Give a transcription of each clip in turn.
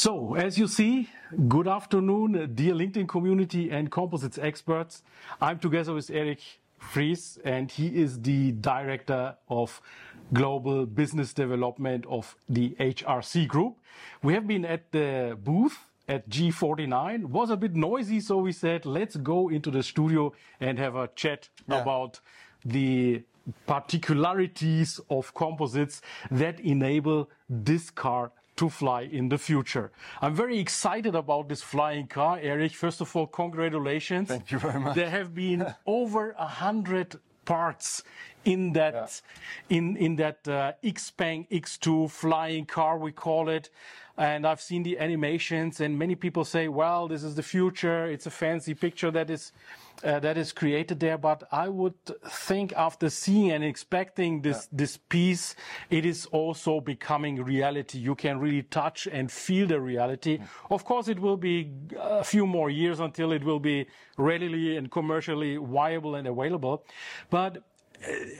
So, as you see, good afternoon, dear LinkedIn community and composites experts. I'm together with Erich Fries, and he is the director of global business development of the HRC Group. We have been at the booth at G49. Was a bit noisy, so we said, let's go into the studio and have a chat Yeah. about the particularities of composites that enable this car to fly in the future. I'm very excited about this flying car, Erich. First of all, congratulations. Thank you very much. There have been over a hundred parts in that in in that uh, Xpeng X2 flying car we call it. And I've seen the animations and many people say well this is the future. It's a fancy picture that is uh, that is created there. But I would think after seeing and expecting this this piece it is also becoming reality. You can really touch and feel the reality. Of course it will be a few more years until it will be readily and commercially viable and available. But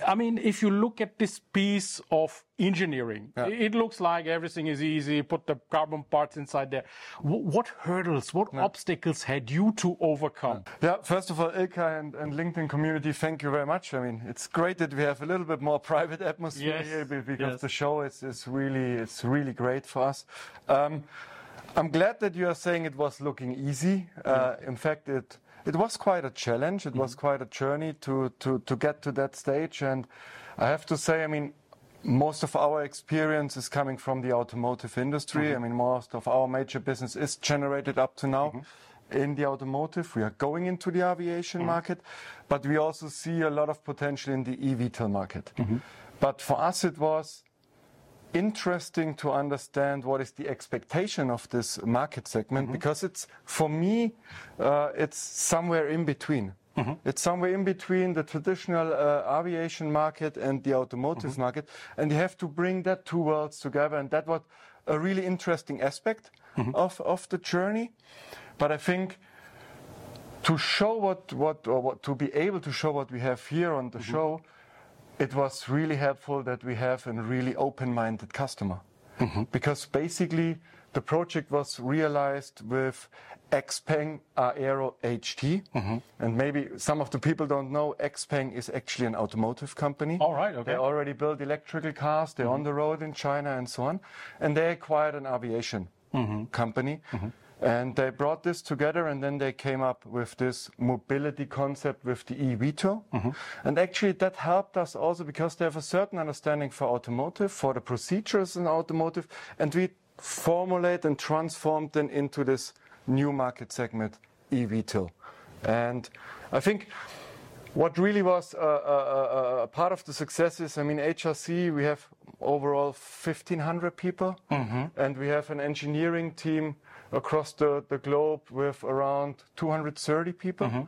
I mean, if you look at this piece of engineering, it looks like everything is easy. Put the carbon parts inside there. Wh- What hurdles, what obstacles had you to overcome? Yeah, first of all, Ilkay and, and LinkedIn community, thank you very much. I mean, it's great that we have a little bit more private atmosphere Yes, here because yes. the show is, is really it's really great for us. Um, I'm glad that you are saying it was looking easy. Uh, in fact, it it was quite a challenge. It was mm-hmm. quite a journey to, to, to get to that stage. And I have to say, I mean, most of our experience is coming from the automotive industry. Mm-hmm. I mean, most of our major business is generated up to now mm-hmm. in the automotive. We are going into the aviation market, but we also see a lot of potential in the eVTOL market. But for us, it was interesting to understand what is the expectation of this market segment mm-hmm. because it's for me uh, it's somewhere in between. Mm-hmm. It's somewhere in between the traditional uh, aviation market and the automotive mm-hmm. market and you have to bring that two worlds together and that was a really interesting aspect of, of the journey. But i think to show what, what, or what to be able to show what we have here on the show, it was really helpful that we have a really open-minded customer. Mm-hmm. Because basically the project was realized with Xpeng Aero HT. Mm-hmm. And maybe some of the people don't know, Xpeng is actually an automotive company. All right, okay. They already build electrical cars, they're mm-hmm. on the road in China and so on. And they acquired an aviation company. And they brought this together and then they came up with this mobility concept with the eVTOL. Mm-hmm. And actually that helped us also because they have a certain understanding for automotive, for the procedures in automotive, and we formulate and transform them into this new market segment, eVTOL. And I think what really was a, a, a, a part of the success is, I mean, HRC, we have overall 1,500 people, mm-hmm. and we have an engineering team across the, the globe with around 230 people. Mm-hmm.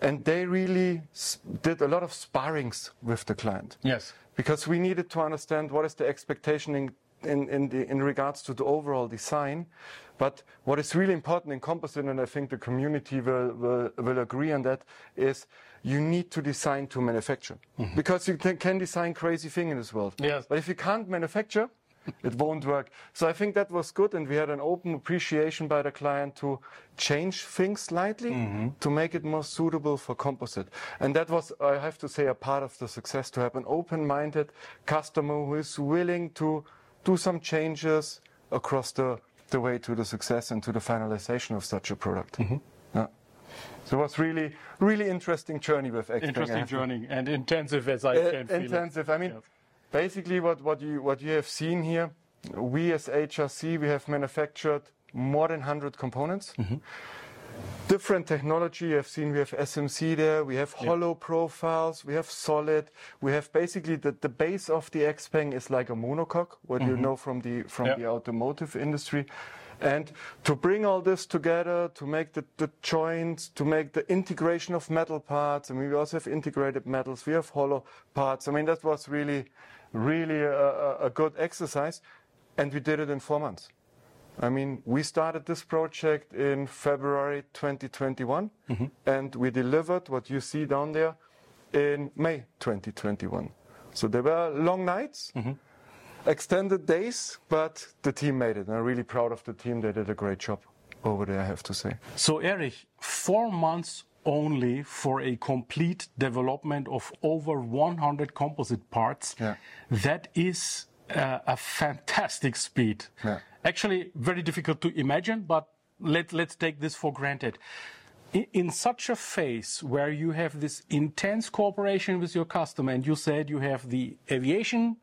And they really s- did a lot of sparrings with the client Yes. because we needed to understand what is the expectation in, in, in, the, in regards to the overall design. But what is really important in composite, and I think the community will, will, will agree on that, is you need to design to manufacture. Mm-hmm. Because you can, can design crazy things in this world. Yes. But if you can't manufacture, it won't work. So I think that was good, and we had an open appreciation by the client to change things slightly to make it more suitable for composite. And that was, I have to say, a part of the success to have an open-minded customer who is willing to do some changes across the, the way to the success and to the finalization of such a product. Yeah. So it was really, really interesting journey with Xpeng, Interesting journey and intensive as I uh, can feel it. intensive. I mean, Yes. Basically, what, what you what you have seen here, we as HRC we have manufactured more than 100 components. Mm-hmm. different technology. You have seen we have SMC there, we have hollow profiles, we have solid, we have basically the, the base of the Xpeng is like a monocoque, what you know from the from Yeah. the automotive industry. And to bring all this together, to make the, the joints, to make the integration of metal parts, I mean, we also have integrated metals, we have hollow parts. I mean, that was really, really a, a, good exercise. And we did it in four months. I mean, we started this project in February 2021, mm-hmm. and we delivered what you see down there in May 2021. So there were long nights, mm-hmm. extended days, but the team made it. And I'm really proud of the team. They did a great job over there, I have to say. So, Erich, four months only for a complete development of over 100 composite parts. Yeah. That is uh, a fantastic speed. Yeah. Actually, very difficult to imagine, but let, let's take this for granted. In, in such a phase where you have this intense cooperation with your customer, and you said you have the aviation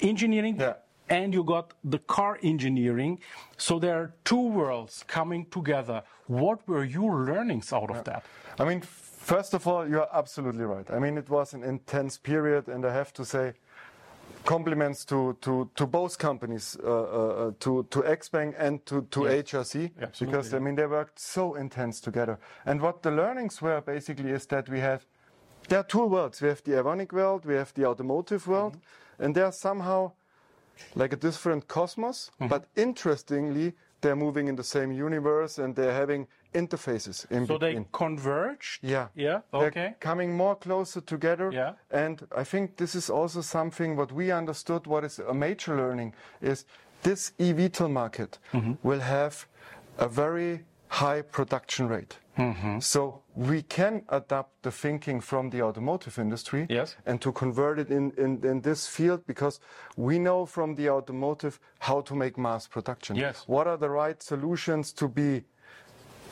engineering Yeah. And you got the car engineering. So there are two worlds coming together. What were your learnings out of that? I mean, first of all, you're absolutely right. I mean, it was an intense period, and I have to say, compliments to, to, to both companies, uh, uh, to, to Xpeng and to, to HRC, Absolutely, because I mean, they worked so intense together. And what the learnings were basically is that we have, there are two worlds. We have the Avionic world, we have the automotive world, Mm-hmm. and they're somehow like a different cosmos, Mm-hmm. but interestingly, they're moving in the same universe and they're having interfaces in So between. they converged? Yeah. Yeah. They're Okay. coming more closer together. Yeah. And I think this is also something what we understood, what is a major learning, is this eVTOL market Mm-hmm. will have a very high production rate. Mm-hmm. So we can adapt the thinking from the automotive industry Yes. and to convert it in, in, in this field because we know from the automotive how to make mass production. Yes. What are the right solutions to be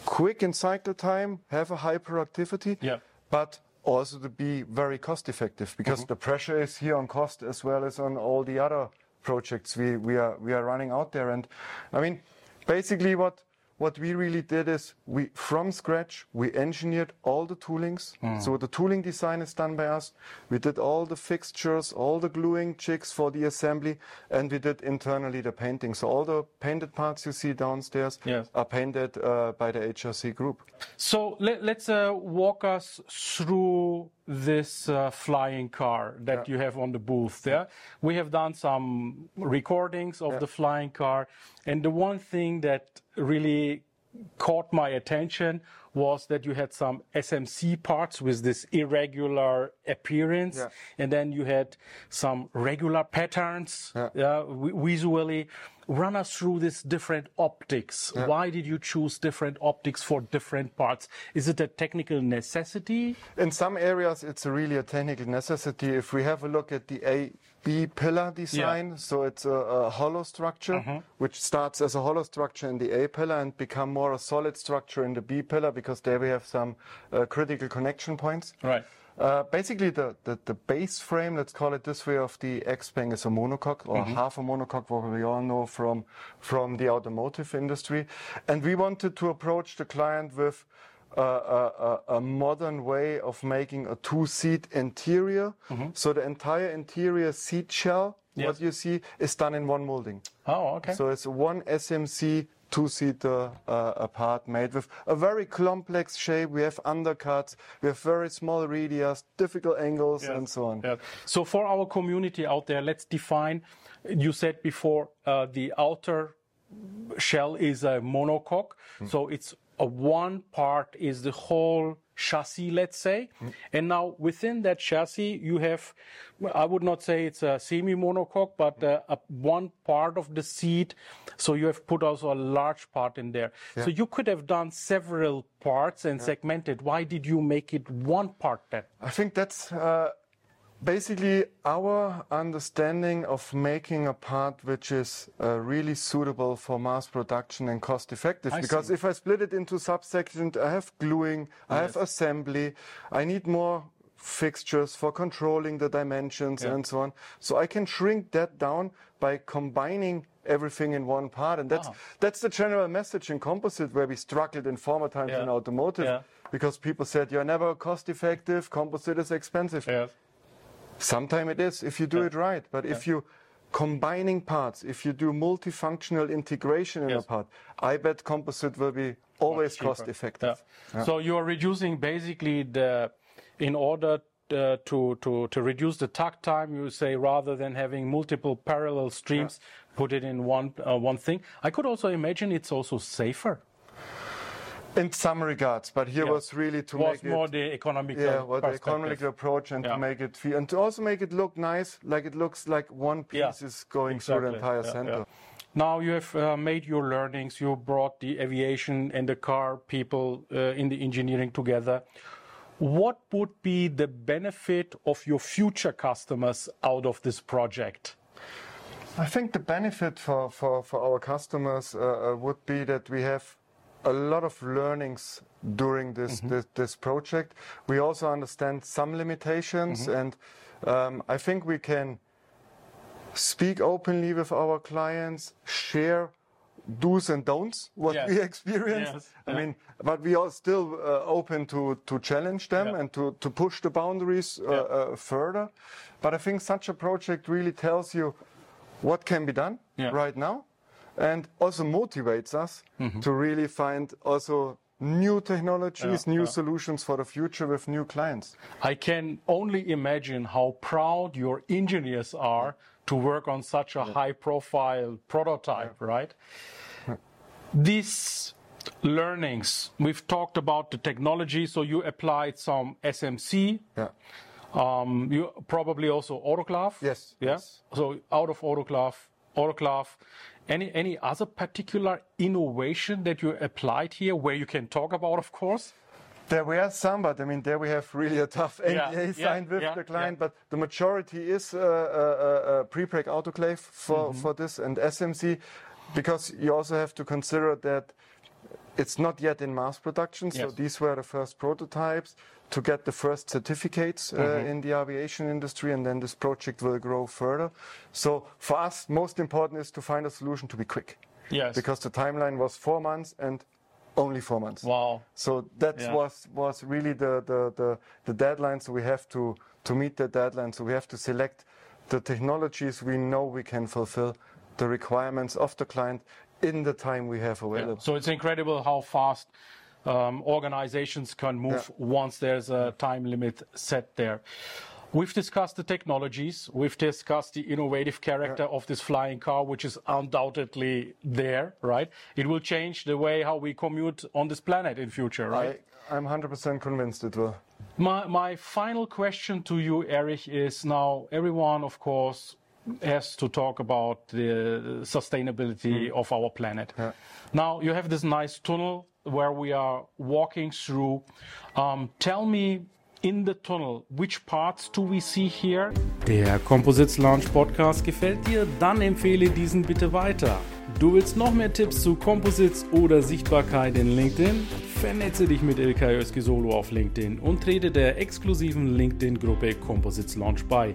quick in cycle time, have a high productivity, Yeah. but also to be very cost effective because the pressure is here on cost as well as on all the other projects we, we are we are running out there. And I mean, basically what what we really did is we from scratch we engineered all the toolings. So the tooling design is done by us. We did all the fixtures, all the gluing jigs for the assembly, and we did internally the painting. So all the painted parts you see downstairs Yes. are painted uh, by the HRC group. So let, let's uh, walk us through this uh, flying car that you have on the booth. Yeah, we have done some recordings of the flying car, and the one thing that really caught my attention was that you had some SMC parts with this irregular appearance, Yeah. and then you had some regular patterns Yeah. yeah, vi- visually. Run us through these different optics. Why did you choose different optics for different parts? Is it a technical necessity? In some areas, it's really a technical necessity. If we have a look at the A B pillar design, so it's a, a hollow structure, Mm-hmm. which starts as a hollow structure in the A pillar and become more a solid structure in the B pillar because there we have some uh, critical connection points. Right. Uh, basically, the, the, the base frame, let's call it this way, of the Xpeng is a monocoque or half a monocoque, what we all know from, from the automotive industry. And we wanted to approach the client with uh, a, a, a modern way of making a two-seat interior. So the entire interior seat shell, Yes. what you see, is done in one molding. Oh, okay. So it's one SMC two-seater uh, apart made with a very complex shape. We have undercuts, we have very small radius, difficult angles, and so on. Yeah. So for our community out there, let's define. You said before uh, the outer shell is a monocoque, so it's a one part is the whole chassis, let's say, and now within that chassis you have, I would not say it's a semi-monocoque, but uh, a one part of the seat. So you have put also a large part in there. So you could have done several parts and segmented. Why did you make it one part then? I think that's uh, basically our understanding of making a part which is uh, really suitable for mass production and cost effective. I because see. if I split it into subsections, I have gluing, I have assembly, I need more fixtures, for controlling the dimensions and so on. So I can shrink that down by combining everything in one part. And that's, that's the general message in composite where we struggled in former times Yeah. in automotive Yeah. because people said you're never cost effective, composite is expensive. Yes. Sometimes it is if you do it right. But if you combining parts, if you do multifunctional integration in Yes. a part, I bet composite will be always cost effective. Yeah. So you are reducing basically the, in order uh, to, to, to reduce the takt time, you say rather than having multiple parallel streams, put it in one, uh, one thing. I could also imagine it's also safer. In some regards, but here Yeah. was really to was make more it, the economical yeah, what the economic approach and Yeah. to make it feel and to also make it look nice, like it looks like one piece Yeah, is going through the entire center. Now you have uh, made your learnings. You brought the aviation and the car people uh, in the engineering together. What would be the benefit of your future customers out of this project? I think the benefit for, for, for our customers uh, uh, would be that we have a lot of learnings during this, Mm-hmm. this, this project. We also understand some limitations, Mm-hmm. and um, I think we can speak openly with our clients, share do's and don'ts, what Yes. we experience. Yes. I Yeah. mean, but we are still uh, open to, to challenge them Yeah. and to, to push the boundaries uh, Yeah. uh, further. But I think such a project really tells you what can be done right now and also motivates us to really find also new technologies, Mm-hmm. Yeah, new yeah. solutions for the future with new clients. I can only imagine how proud your engineers are to work on such a high profile prototype, right? These learnings, we've talked about the technology, so you applied some SMC. Yeah. Um, you probably also autoclave. Yes, Yeah. yes. So out of autoclave, autoclave. Any any other particular innovation that you applied here, where you can talk about, of course? There were some, but I mean, there we have really a tough Yeah, NDA yeah, signed with yeah, the client. yeah. But the majority is uh, uh, uh, prepreg autoclave for, Mm-hmm. for this and SMC, because you also have to consider that it's not yet in mass production. So Yes. these were the first prototypes to get the first certificates uh, Mm-hmm. in the aviation industry, and then this project will grow further. So for us, most important is to find a solution to be quick, Yes. because the timeline was four months and only four months. wow. So that Yeah. was was really the, the, the, the deadline. So we have to, to meet the deadline. So we have to select the technologies we know we can fulfill the requirements of the client in the time we have available. So it's incredible how fast um, organizations can move once there's a time limit set there. We've discussed the technologies. We've discussed the innovative character of this flying car, which is undoubtedly there, right? It will change the way how we commute on this planet in future, right? I, I'm 100% convinced it will. My, my final question to you, Erich, is now everyone, of course, has to talk about the sustainability of our planet. Now, you have this nice tunnel where we are walking through. Um, tell me, in the tunnel, which parts do we see here? Der Composites Launch Podcast gefällt dir? Dann empfehle diesen bitte weiter. Du willst noch mehr Tipps zu Composites oder Sichtbarkeit in LinkedIn? Vernetze dich mit Ilkay Solo auf LinkedIn und trete der exklusiven LinkedIn-Gruppe Composites Launch bei.